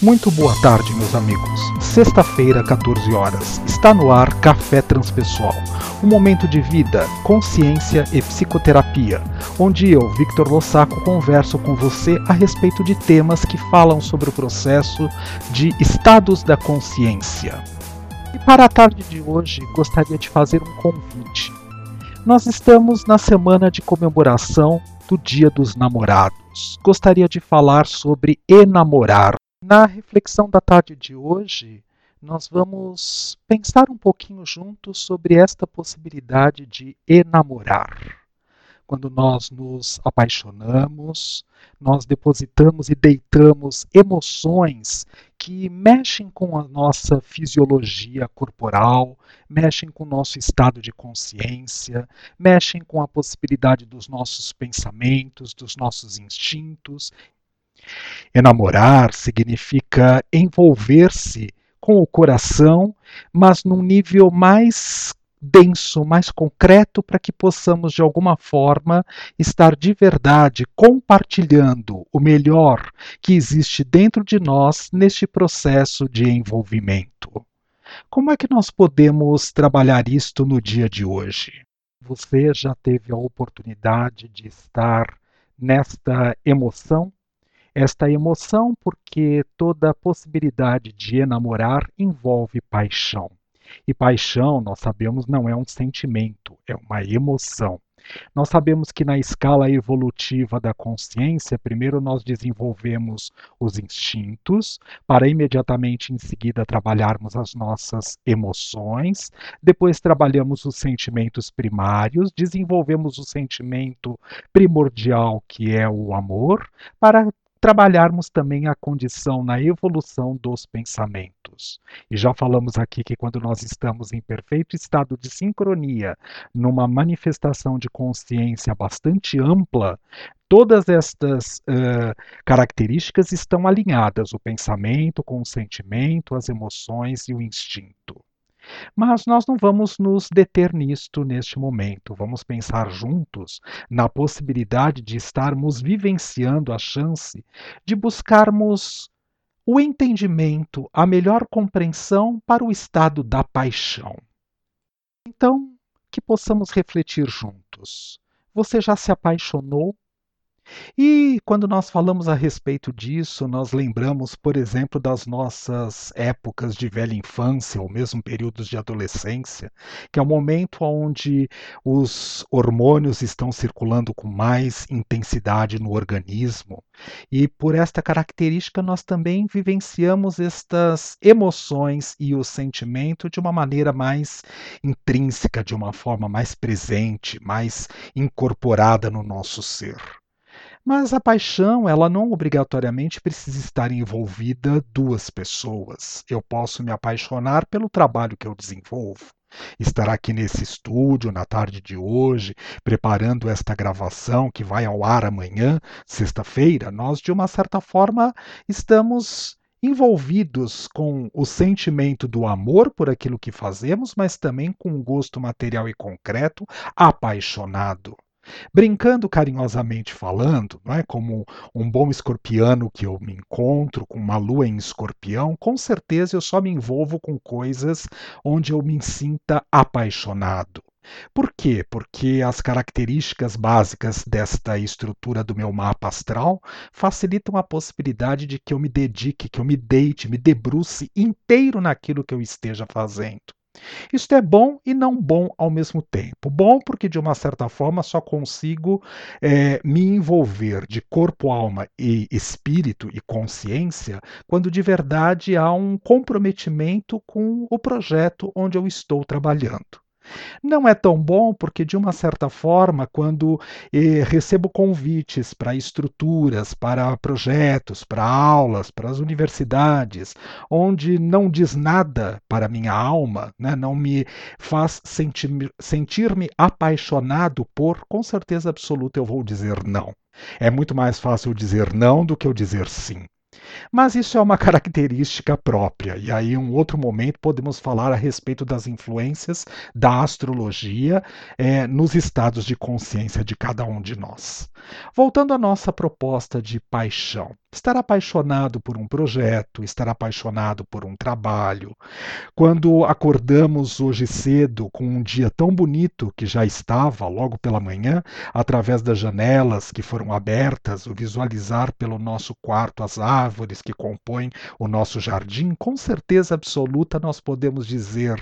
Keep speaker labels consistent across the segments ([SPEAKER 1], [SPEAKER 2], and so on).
[SPEAKER 1] Muito boa tarde, meus amigos. Sexta-feira, 14 horas. Está no ar Café Transpessoal, um momento de vida, consciência e psicoterapia, onde eu, Victor Lossaco, converso com você a respeito de temas que falam sobre o processo de estados da consciência. E para a tarde de hoje, gostaria de fazer um convite. Nós estamos na semana de comemoração do Dia dos Namorados. Gostaria de falar sobre enamorar na reflexão da tarde de hoje, nós vamos pensar um pouquinho juntos sobre esta possibilidade de enamorar. Quando nós nos apaixonamos, nós depositamos e deitamos emoções que mexem com a nossa fisiologia corporal, mexem com o nosso estado de consciência, mexem com a possibilidade dos nossos pensamentos, dos nossos instintos Enamorar significa envolver-se com o coração, mas num nível mais denso, mais concreto, para que possamos de alguma forma estar de verdade compartilhando o melhor que existe dentro de nós neste processo de envolvimento. Como é que nós podemos trabalhar isto no dia de hoje? Você já teve a oportunidade de estar nesta emoção esta emoção, porque toda possibilidade de enamorar envolve paixão. E paixão, nós sabemos, não é um sentimento, é uma emoção. Nós sabemos que na escala evolutiva da consciência, primeiro nós desenvolvemos os instintos, para imediatamente em seguida trabalharmos as nossas emoções, depois trabalhamos os sentimentos primários, desenvolvemos o sentimento primordial, que é o amor, para trabalharmos também a condição na evolução dos pensamentos. E já falamos aqui que quando nós estamos em perfeito estado de sincronia, numa manifestação de consciência bastante ampla, todas estas uh, características estão alinhadas: o pensamento com o sentimento, as emoções e o instinto. Mas nós não vamos nos deter nisto neste momento. Vamos pensar juntos na possibilidade de estarmos vivenciando a chance de buscarmos o entendimento, a melhor compreensão para o estado da paixão. Então, que possamos refletir juntos. Você já se apaixonou e quando nós falamos a respeito disso, nós lembramos, por exemplo, das nossas épocas de velha infância ou mesmo períodos de adolescência, que é o momento onde os hormônios estão circulando com mais intensidade no organismo. E por esta característica, nós também vivenciamos estas emoções e o sentimento de uma maneira mais intrínseca, de uma forma mais presente, mais incorporada no nosso ser. Mas a paixão, ela não obrigatoriamente precisa estar envolvida duas pessoas. Eu posso me apaixonar pelo trabalho que eu desenvolvo. Estar aqui nesse estúdio na tarde de hoje, preparando esta gravação que vai ao ar amanhã, sexta-feira, nós de uma certa forma estamos envolvidos com o sentimento do amor por aquilo que fazemos, mas também com um gosto material e concreto, apaixonado. Brincando carinhosamente falando, não é como um bom escorpiano que eu me encontro com uma lua em escorpião, com certeza eu só me envolvo com coisas onde eu me sinta apaixonado. Por quê? Porque as características básicas desta estrutura do meu mapa astral facilitam a possibilidade de que eu me dedique, que eu me deite, me debruce inteiro naquilo que eu esteja fazendo. Isto é bom e não bom ao mesmo tempo. Bom porque, de uma certa forma, só consigo é, me envolver de corpo, alma e espírito e consciência quando de verdade há um comprometimento com o projeto onde eu estou trabalhando. Não é tão bom porque, de uma certa forma, quando eh, recebo convites para estruturas, para projetos, para aulas, para as universidades, onde não diz nada para minha alma, né, não me faz sentir-me sentir apaixonado por, com certeza absoluta eu vou dizer não. É muito mais fácil dizer não do que eu dizer sim. Mas isso é uma característica própria, e aí, em um outro momento, podemos falar a respeito das influências da astrologia é, nos estados de consciência de cada um de nós. Voltando à nossa proposta de paixão. Estar apaixonado por um projeto, estar apaixonado por um trabalho. Quando acordamos hoje cedo com um dia tão bonito que já estava logo pela manhã, através das janelas que foram abertas, o visualizar pelo nosso quarto as árvores que compõem o nosso jardim, com certeza absoluta nós podemos dizer: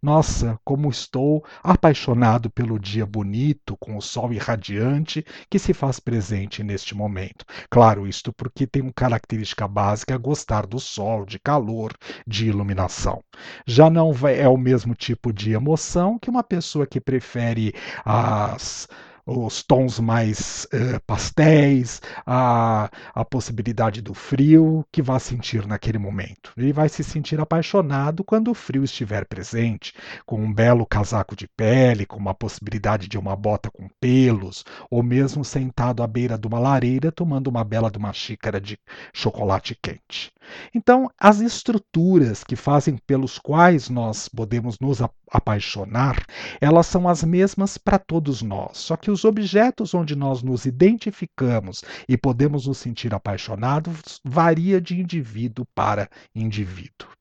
[SPEAKER 1] Nossa, como estou apaixonado pelo dia bonito, com o sol irradiante que se faz presente neste momento. Claro, isto porque tem uma característica básica gostar do sol, de calor, de iluminação. Já não é o mesmo tipo de emoção que uma pessoa que prefere as os tons mais uh, pastéis, a, a possibilidade do frio que vai sentir naquele momento. Ele vai se sentir apaixonado quando o frio estiver presente, com um belo casaco de pele, com uma possibilidade de uma bota com pelos, ou mesmo sentado à beira de uma lareira tomando uma bela de uma xícara de chocolate quente. Então, as estruturas que fazem pelos quais nós podemos nos apaixonar, elas são as mesmas para todos nós, só que os objetos onde nós nos identificamos e podemos nos sentir apaixonados varia de indivíduo para indivíduo.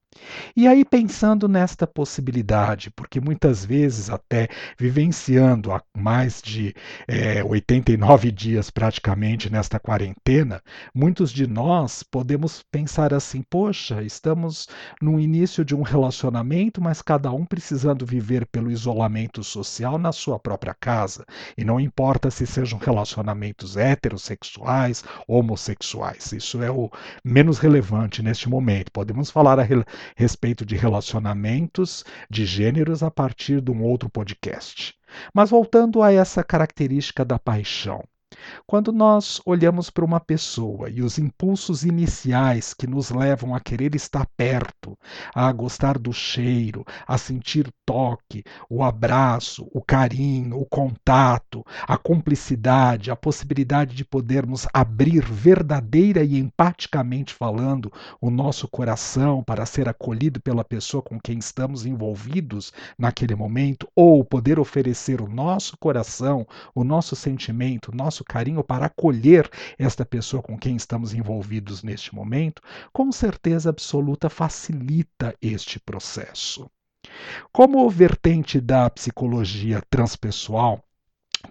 [SPEAKER 1] E aí, pensando nesta possibilidade, porque muitas vezes, até vivenciando há mais de é, 89 dias praticamente nesta quarentena, muitos de nós podemos pensar assim: poxa, estamos no início de um relacionamento, mas cada um precisando viver pelo isolamento social na sua própria casa. E não importa se sejam relacionamentos heterossexuais, homossexuais, isso é o menos relevante neste momento. Podemos falar a respeito de relacionamentos de gêneros a partir de um outro podcast. Mas voltando a essa característica da paixão. Quando nós olhamos para uma pessoa e os impulsos iniciais que nos levam a querer estar perto, a gostar do cheiro, a sentir toque, o abraço, o carinho, o contato, a cumplicidade, a possibilidade de podermos abrir verdadeira e empaticamente falando o nosso coração para ser acolhido pela pessoa com quem estamos envolvidos naquele momento, ou poder oferecer o nosso coração, o nosso sentimento, o nosso carinho para acolher esta pessoa com quem estamos envolvidos neste momento, com certeza absoluta facilita este processo. Como vertente da psicologia transpessoal,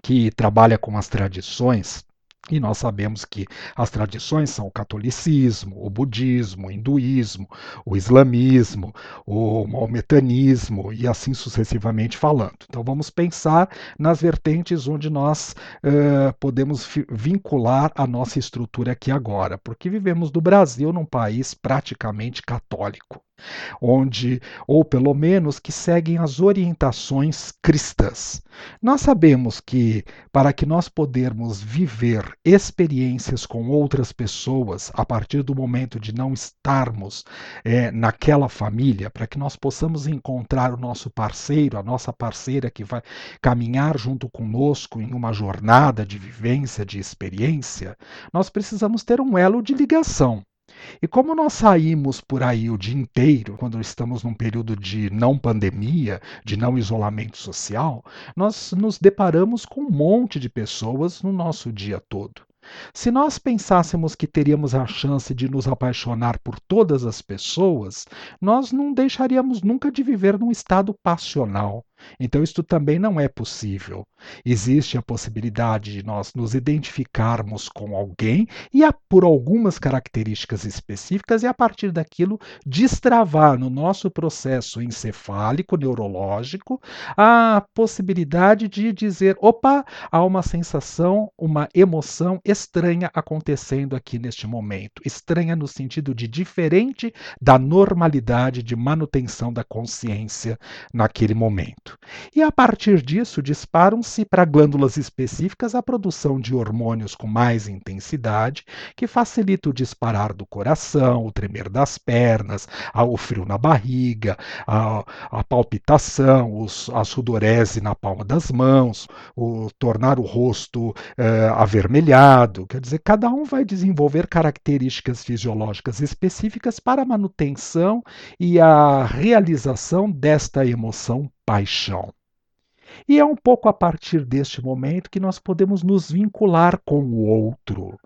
[SPEAKER 1] que trabalha com as tradições, e nós sabemos que as tradições são o catolicismo, o budismo, o hinduísmo, o islamismo, o maometanismo e assim sucessivamente falando. Então vamos pensar nas vertentes onde nós uh, podemos vincular a nossa estrutura aqui agora, porque vivemos no Brasil num país praticamente católico onde, ou pelo menos que seguem as orientações cristãs. Nós sabemos que para que nós podermos viver experiências com outras pessoas a partir do momento de não estarmos é, naquela família, para que nós possamos encontrar o nosso parceiro, a nossa parceira que vai caminhar junto conosco em uma jornada de vivência, de experiência, nós precisamos ter um elo de ligação. E como nós saímos por aí o dia inteiro, quando estamos num período de não pandemia, de não isolamento social, nós nos deparamos com um monte de pessoas no nosso dia todo. Se nós pensássemos que teríamos a chance de nos apaixonar por todas as pessoas, nós não deixaríamos nunca de viver num estado passional. Então, isto também não é possível. Existe a possibilidade de nós nos identificarmos com alguém e, por algumas características específicas, e a partir daquilo destravar no nosso processo encefálico, neurológico, a possibilidade de dizer: opa, há uma sensação, uma emoção estranha acontecendo aqui neste momento. Estranha no sentido de diferente da normalidade de manutenção da consciência naquele momento. E a partir disso, disparam-se para glândulas específicas a produção de hormônios com mais intensidade, que facilita o disparar do coração, o tremer das pernas, o frio na barriga, a, a palpitação, os, a sudorese na palma das mãos, o tornar o rosto eh, avermelhado. Quer dizer, cada um vai desenvolver características fisiológicas específicas para a manutenção e a realização desta emoção paixão. E é um pouco a partir deste momento que nós podemos nos vincular com o outro,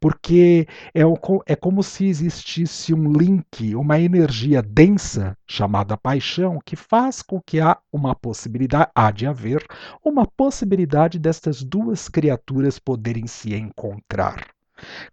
[SPEAKER 1] porque é, o, é como se existisse um link, uma energia densa chamada paixão, que faz com que há uma possibilidade, há de haver uma possibilidade destas duas criaturas poderem se encontrar.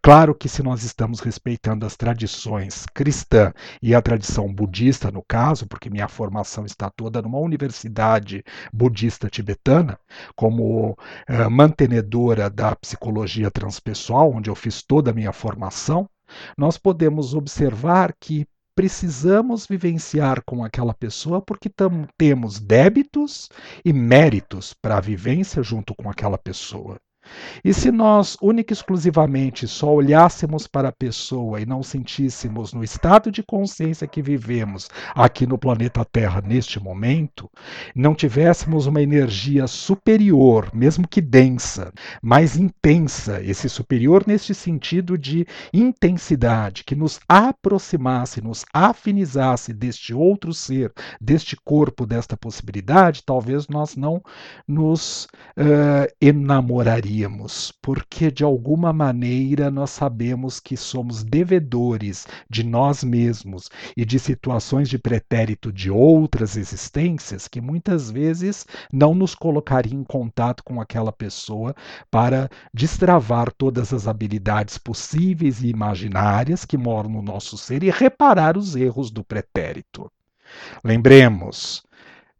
[SPEAKER 1] Claro que se nós estamos respeitando as tradições cristã e a tradição budista, no caso, porque minha formação está toda numa universidade budista tibetana, como uh, mantenedora da psicologia transpessoal, onde eu fiz toda a minha formação, nós podemos observar que precisamos vivenciar com aquela pessoa porque temos débitos e méritos para a vivência junto com aquela pessoa. E se nós única e exclusivamente só olhássemos para a pessoa e não sentíssemos no estado de consciência que vivemos aqui no planeta Terra neste momento, não tivéssemos uma energia superior, mesmo que densa, mais intensa, esse superior neste sentido de intensidade, que nos aproximasse, nos afinizasse deste outro ser, deste corpo, desta possibilidade, talvez nós não nos uh, enamoraríamos porque de alguma maneira nós sabemos que somos devedores de nós mesmos e de situações de pretérito de outras existências que muitas vezes não nos colocariam em contato com aquela pessoa para destravar todas as habilidades possíveis e imaginárias que moram no nosso ser e reparar os erros do pretérito. Lembremos,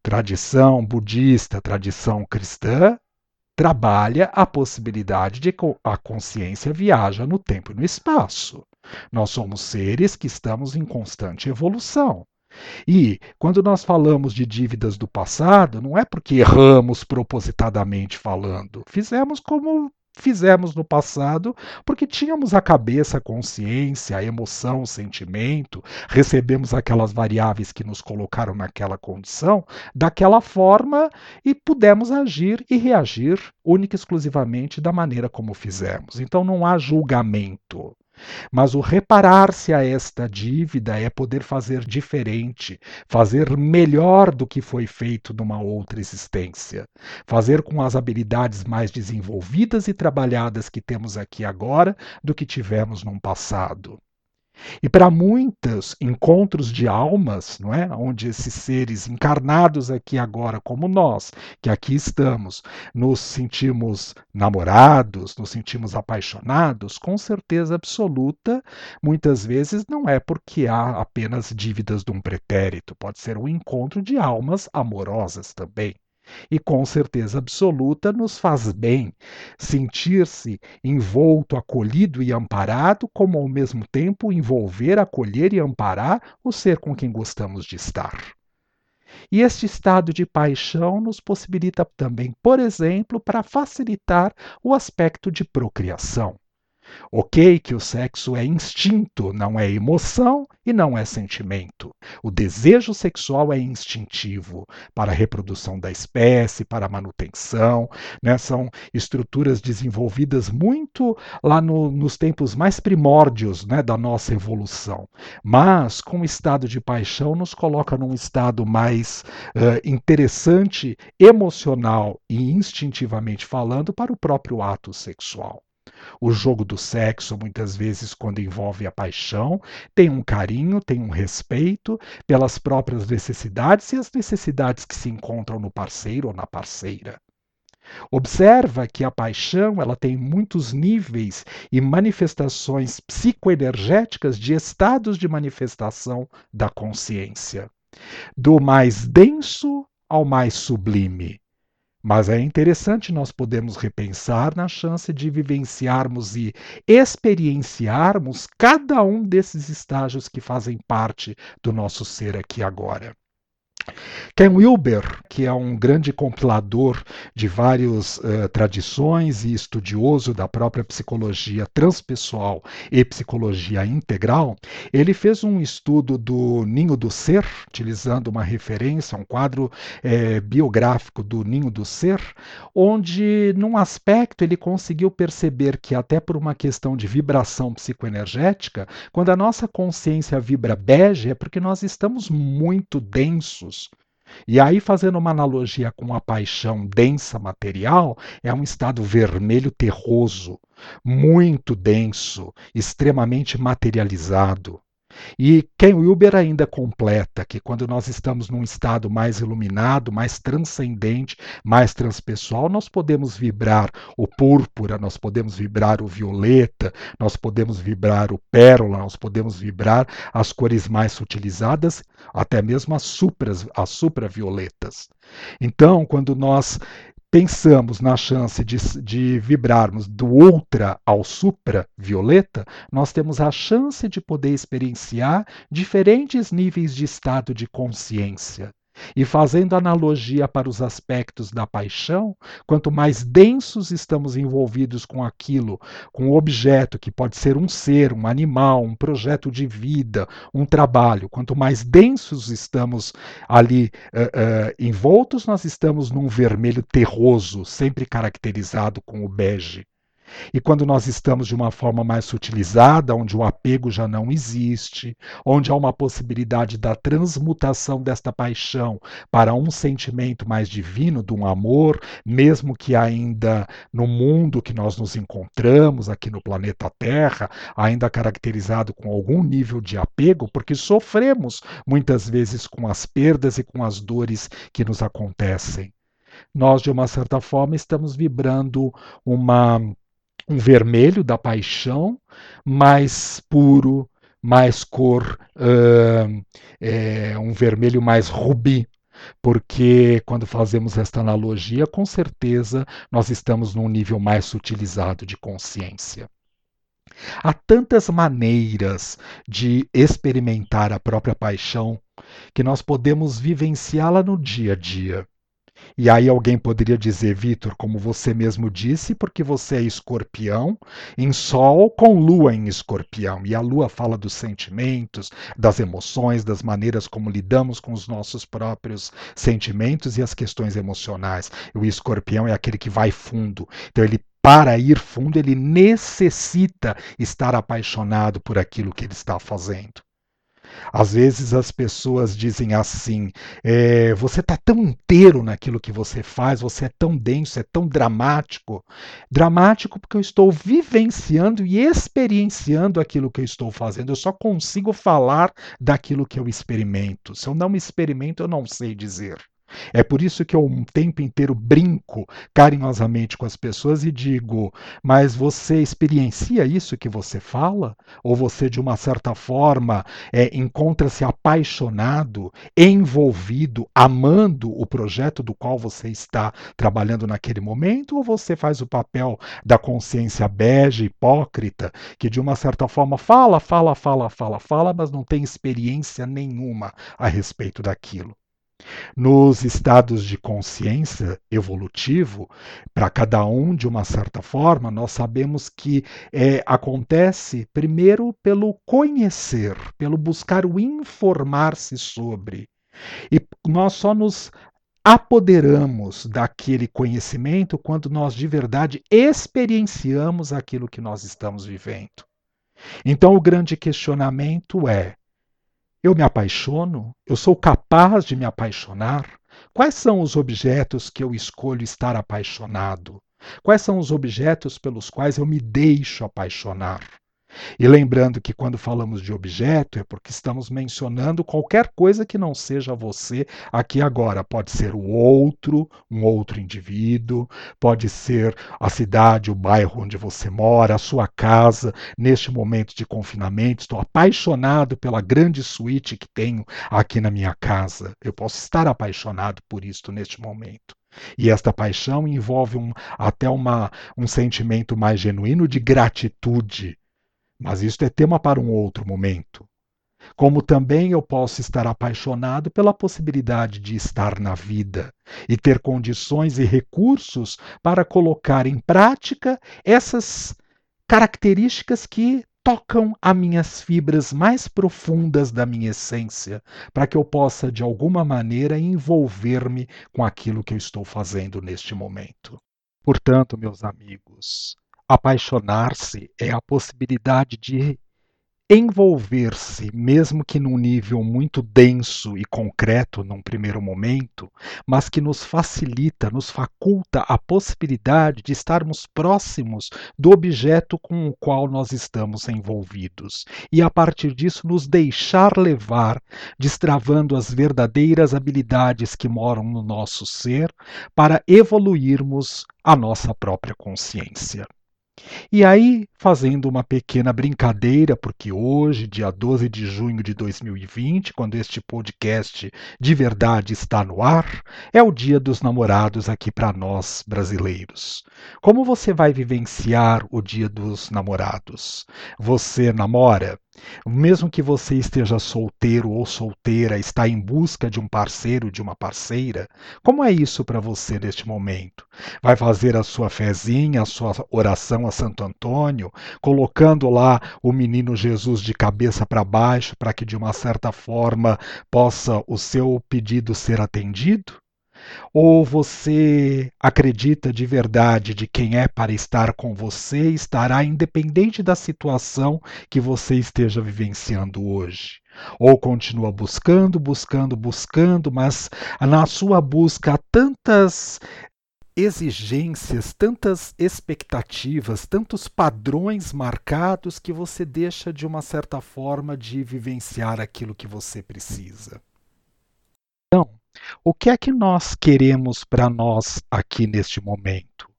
[SPEAKER 1] tradição budista, tradição cristã, trabalha a possibilidade de que a consciência viaja no tempo e no espaço. Nós somos seres que estamos em constante evolução. E quando nós falamos de dívidas do passado, não é porque erramos propositadamente falando. Fizemos como fizemos no passado, porque tínhamos a cabeça, a consciência, a emoção, o sentimento, recebemos aquelas variáveis que nos colocaram naquela condição, daquela forma e pudemos agir e reagir única e exclusivamente da maneira como fizemos. Então não há julgamento. Mas o reparar-se a esta dívida é poder fazer diferente, fazer melhor do que foi feito numa outra existência, fazer com as habilidades mais desenvolvidas e trabalhadas que temos aqui agora do que tivemos no passado. E para muitos encontros de almas, não é? onde esses seres encarnados aqui agora, como nós, que aqui estamos, nos sentimos namorados, nos sentimos apaixonados, com certeza absoluta, muitas vezes não é porque há apenas dívidas de um pretérito, pode ser um encontro de almas amorosas também. E com certeza absoluta nos faz bem sentir-se envolto, acolhido e amparado, como ao mesmo tempo envolver, acolher e amparar o ser com quem gostamos de estar. E este estado de paixão nos possibilita também, por exemplo, para facilitar o aspecto de procriação. Ok, que o sexo é instinto, não é emoção e não é sentimento. O desejo sexual é instintivo para a reprodução da espécie, para a manutenção. Né? São estruturas desenvolvidas muito lá no, nos tempos mais primórdios né, da nossa evolução. Mas, com o estado de paixão, nos coloca num estado mais uh, interessante, emocional e instintivamente falando, para o próprio ato sexual. O jogo do sexo, muitas vezes, quando envolve a paixão, tem um carinho, tem um respeito pelas próprias necessidades e as necessidades que se encontram no parceiro ou na parceira. Observa que a paixão ela tem muitos níveis e manifestações psicoenergéticas de estados de manifestação da consciência, do mais denso ao mais sublime. Mas é interessante nós podermos repensar na chance de vivenciarmos e experienciarmos cada um desses estágios que fazem parte do nosso ser aqui agora. Ken Wilber, que é um grande compilador de várias uh, tradições e estudioso da própria psicologia transpessoal e psicologia integral, ele fez um estudo do Ninho do Ser, utilizando uma referência, um quadro eh, biográfico do Ninho do Ser, onde, num aspecto, ele conseguiu perceber que, até por uma questão de vibração psicoenergética, quando a nossa consciência vibra bege, é porque nós estamos muito densos E aí, fazendo uma analogia com a paixão densa material, é um estado vermelho terroso, muito denso, extremamente materializado. E Ken Wilber ainda completa que quando nós estamos num estado mais iluminado, mais transcendente, mais transpessoal, nós podemos vibrar o púrpura, nós podemos vibrar o violeta, nós podemos vibrar o pérola, nós podemos vibrar as cores mais sutilizadas, até mesmo as supras, as supravioletas. Então, quando nós pensamos na chance de, de vibrarmos do ultra ao supra-violeta, nós temos a chance de poder experienciar diferentes níveis de estado de consciência. E fazendo analogia para os aspectos da paixão, quanto mais densos estamos envolvidos com aquilo, com o objeto, que pode ser um ser, um animal, um projeto de vida, um trabalho, quanto mais densos estamos ali uh, uh, envoltos, nós estamos num vermelho terroso, sempre caracterizado com o bege. E quando nós estamos de uma forma mais sutilizada, onde o apego já não existe, onde há uma possibilidade da transmutação desta paixão para um sentimento mais divino, de um amor, mesmo que ainda no mundo que nós nos encontramos, aqui no planeta Terra, ainda caracterizado com algum nível de apego, porque sofremos muitas vezes com as perdas e com as dores que nos acontecem. Nós, de uma certa forma, estamos vibrando uma um vermelho da paixão, mais puro, mais cor, uh, é, um vermelho mais rubi. Porque quando fazemos esta analogia, com certeza nós estamos num nível mais sutilizado de consciência. Há tantas maneiras de experimentar a própria paixão que nós podemos vivenciá-la no dia a dia. E aí alguém poderia dizer, Vitor, como você mesmo disse, porque você é escorpião, em Sol com Lua em escorpião. E a Lua fala dos sentimentos, das emoções, das maneiras como lidamos com os nossos próprios sentimentos e as questões emocionais. O escorpião é aquele que vai fundo. Então ele para ir fundo, ele necessita estar apaixonado por aquilo que ele está fazendo. Às vezes as pessoas dizem assim: é, você está tão inteiro naquilo que você faz, você é tão denso, é tão dramático. Dramático porque eu estou vivenciando e experienciando aquilo que eu estou fazendo. Eu só consigo falar daquilo que eu experimento. Se eu não experimento, eu não sei dizer. É por isso que eu um tempo inteiro brinco carinhosamente com as pessoas e digo: mas você experiencia isso que você fala? Ou você, de uma certa forma, é, encontra-se apaixonado, envolvido, amando o projeto do qual você está trabalhando naquele momento? Ou você faz o papel da consciência bege, hipócrita, que de uma certa forma fala, fala, fala, fala, fala, mas não tem experiência nenhuma a respeito daquilo? Nos estados de consciência evolutivo, para cada um de uma certa forma, nós sabemos que é, acontece primeiro pelo conhecer, pelo buscar o informar-se sobre. E nós só nos apoderamos daquele conhecimento quando nós de verdade experienciamos aquilo que nós estamos vivendo. Então, o grande questionamento é: eu me apaixono? Eu sou capaz de me apaixonar? Quais são os objetos que eu escolho estar apaixonado? Quais são os objetos pelos quais eu me deixo apaixonar? E lembrando que quando falamos de objeto é porque estamos mencionando qualquer coisa que não seja você aqui agora. Pode ser o outro, um outro indivíduo, pode ser a cidade, o bairro onde você mora, a sua casa. Neste momento de confinamento, estou apaixonado pela grande suíte que tenho aqui na minha casa. Eu posso estar apaixonado por isto neste momento. E esta paixão envolve um, até uma, um sentimento mais genuíno de gratitude mas isto é tema para um outro momento. Como também eu posso estar apaixonado pela possibilidade de estar na vida e ter condições e recursos para colocar em prática essas características que tocam as minhas fibras mais profundas da minha essência, para que eu possa de alguma maneira envolver-me com aquilo que eu estou fazendo neste momento. Portanto, meus amigos, Apaixonar-se é a possibilidade de envolver-se, mesmo que num nível muito denso e concreto num primeiro momento, mas que nos facilita, nos faculta a possibilidade de estarmos próximos do objeto com o qual nós estamos envolvidos e a partir disso nos deixar levar, destravando as verdadeiras habilidades que moram no nosso ser para evoluirmos a nossa própria consciência. E aí, fazendo uma pequena brincadeira, porque hoje, dia 12 de junho de 2020, quando este podcast de verdade está no ar, é o dia dos namorados aqui para nós brasileiros. Como você vai vivenciar o dia dos namorados? Você namora? Mesmo que você esteja solteiro ou solteira, está em busca de um parceiro, de uma parceira, como é isso para você neste momento? Vai fazer a sua fezinha, a sua oração a Santo Antônio, colocando lá o menino Jesus de cabeça para baixo para que de uma certa forma possa o seu pedido ser atendido? Ou você acredita de verdade de quem é para estar com você estará independente da situação que você esteja vivenciando hoje? Ou continua buscando, buscando, buscando, mas na sua busca há tantas exigências, tantas expectativas, tantos padrões marcados que você deixa de uma certa forma de vivenciar aquilo que você precisa. Então, o que é que nós queremos para nós aqui neste momento?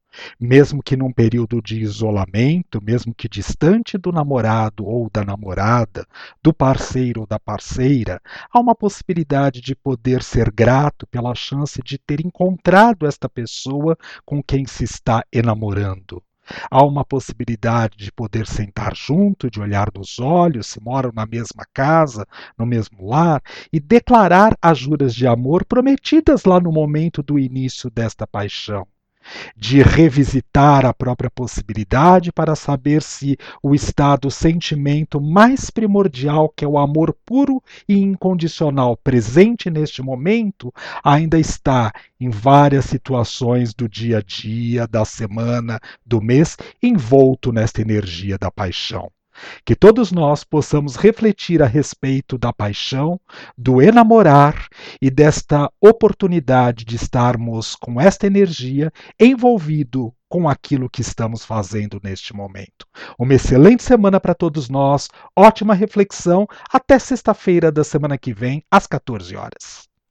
[SPEAKER 1] Mesmo que num período de isolamento, mesmo que distante do namorado ou da namorada, do parceiro ou da parceira, há uma possibilidade de poder ser grato pela chance de ter encontrado esta pessoa com quem se está enamorando. Há uma possibilidade de poder sentar junto, de olhar nos olhos, se moram na mesma casa, no mesmo lar, e declarar as juras de amor prometidas lá no momento do início desta paixão de revisitar a própria possibilidade para saber se o estado, sentimento mais primordial, que é o amor puro e incondicional presente neste momento, ainda está em várias situações do dia a dia, da semana, do mês, envolto nesta energia da paixão. Que todos nós possamos refletir a respeito da paixão, do enamorar e desta oportunidade de estarmos com esta energia envolvido com aquilo que estamos fazendo neste momento. Uma excelente semana para todos nós, ótima reflexão. Até sexta-feira da semana que vem, às 14 horas.